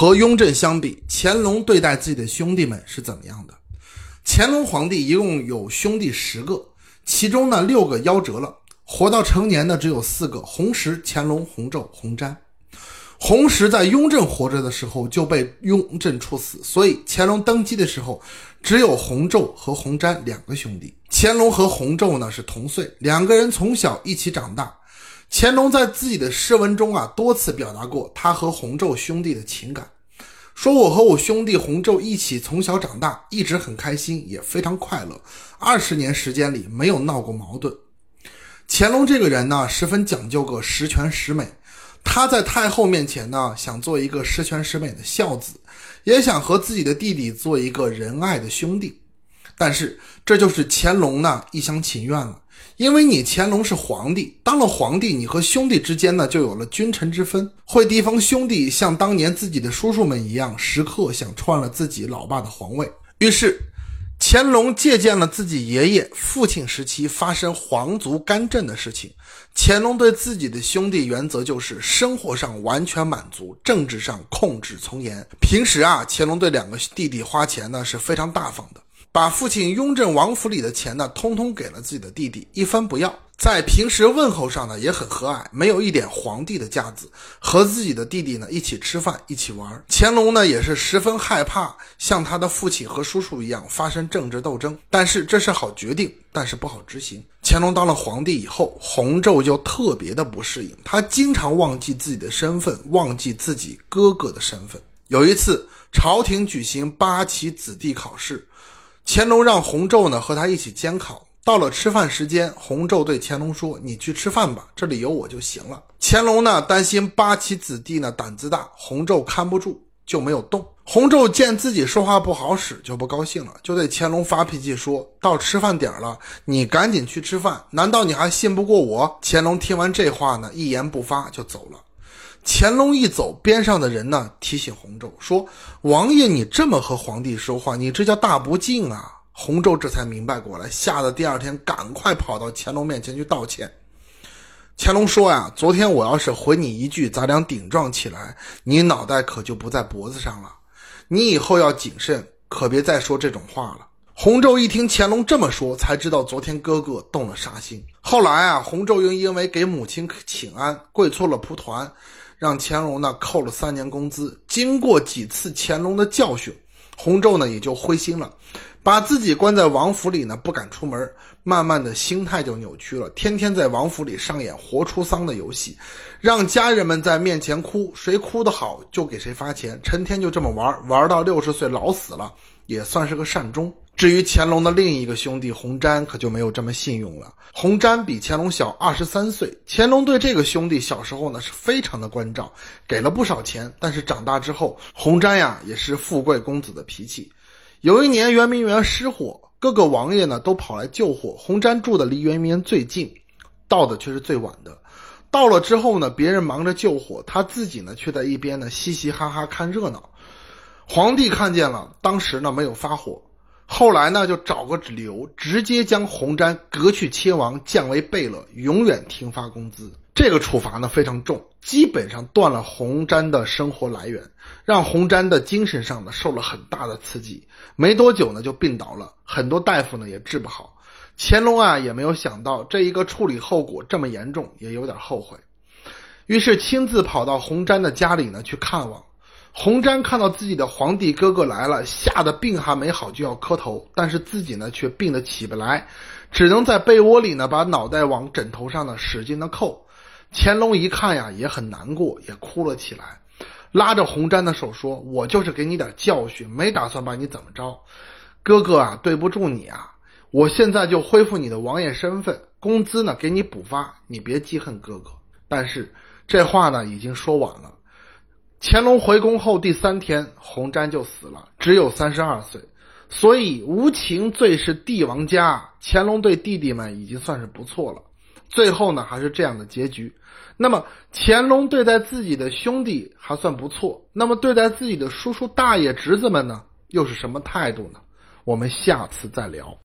和雍正相比，乾隆对待自己的兄弟们是怎么样的？乾隆皇帝一共有兄弟十个，其中呢六个夭折了，活到成年的只有四个：弘时、乾隆、弘昼、弘瞻。弘时在雍正活着的时候就被雍正处死，所以乾隆登基的时候只有弘昼和弘瞻两个兄弟。乾隆和弘昼呢是同岁，两个人从小一起长大。乾隆在自己的诗文中啊多次表达过他和弘昼兄弟的情感，说我和我兄弟弘昼一起从小长大，一直很开心，也非常快乐。二十年时间里没有闹过矛盾。乾隆这个人呢十分讲究个十全十美。他在太后面前呢，想做一个十全十美的孝子，也想和自己的弟弟做一个仁爱的兄弟。但是这就是乾隆呢一厢情愿了，因为你乾隆是皇帝，当了皇帝，你和兄弟之间呢就有了君臣之分，会提防兄弟像当年自己的叔叔们一样，时刻想篡了自己老爸的皇位。于是。乾隆借鉴了自己爷爷、父亲时期发生皇族干政的事情。乾隆对自己的兄弟原则就是生活上完全满足，政治上控制从严。平时啊，乾隆对两个弟弟花钱呢是非常大方的，把父亲雍正王府里的钱呢通通给了自己的弟弟，一分不要。在平时问候上呢也很和蔼，没有一点皇帝的架子，和自己的弟弟呢一起吃饭，一起玩。乾隆呢也是十分害怕像他的父亲和叔叔一样发生政治斗争，但是这是好决定，但是不好执行。乾隆当了皇帝以后，弘昼就特别的不适应，他经常忘记自己的身份，忘记自己哥哥的身份。有一次，朝廷举行八旗子弟考试，乾隆让弘昼呢和他一起监考。到了吃饭时间，弘昼对乾隆说：“你去吃饭吧，这里有我就行了。”乾隆呢担心八旗子弟呢胆子大，弘昼看不住，就没有动。弘昼见自己说话不好使，就不高兴了，就对乾隆发脾气，说到吃饭点了，你赶紧去吃饭，难道你还信不过我？乾隆听完这话呢，一言不发就走了。乾隆一走，边上的人呢提醒弘昼说：“王爷，你这么和皇帝说话，你这叫大不敬啊！”洪州这才明白过来，吓得第二天赶快跑到乾隆面前去道歉。乾隆说：“呀，昨天我要是回你一句，咱俩顶撞起来，你脑袋可就不在脖子上了。你以后要谨慎，可别再说这种话了。”洪州一听乾隆这么说，才知道昨天哥哥动了杀心。后来啊，洪州又因为给母亲请安，跪错了蒲团，让乾隆呢扣了三年工资。经过几次乾隆的教训，洪昼呢也就灰心了。把自己关在王府里呢，不敢出门，慢慢的心态就扭曲了，天天在王府里上演活出丧的游戏，让家人们在面前哭，谁哭得好就给谁发钱，成天就这么玩，玩到六十岁老死了，也算是个善终。至于乾隆的另一个兄弟弘瞻，可就没有这么信用了。弘瞻比乾隆小二十三岁，乾隆对这个兄弟小时候呢是非常的关照，给了不少钱，但是长大之后，弘瞻呀也是富贵公子的脾气。有一年圆明园失火，各个王爷呢都跑来救火。洪瞻住的离圆明园最近，到的却是最晚的。到了之后呢，别人忙着救火，他自己呢却在一边呢嘻嘻哈哈看热闹。皇帝看见了，当时呢没有发火，后来呢就找个理由，直接将洪瞻革去亲王，降为贝勒，永远停发工资。这个处罚呢非常重，基本上断了洪瞻的生活来源，让洪瞻的精神上呢受了很大的刺激。没多久呢就病倒了，很多大夫呢也治不好。乾隆啊也没有想到这一个处理后果这么严重，也有点后悔，于是亲自跑到洪瞻的家里呢去看望。洪瞻看到自己的皇帝哥哥来了，吓得病还没好就要磕头，但是自己呢却病得起不来，只能在被窝里呢把脑袋往枕头上呢使劲的扣。乾隆一看呀，也很难过，也哭了起来，拉着洪瞻的手说：“我就是给你点教训，没打算把你怎么着。哥哥啊，对不住你啊！我现在就恢复你的王爷身份，工资呢给你补发，你别记恨哥哥。”但是这话呢已经说晚了。乾隆回宫后第三天，弘瞻就死了，只有三十二岁。所以无情最是帝王家，乾隆对弟弟们已经算是不错了。最后呢，还是这样的结局。那么乾隆对待自己的兄弟还算不错，那么对待自己的叔叔、大爷、侄子们呢，又是什么态度呢？我们下次再聊。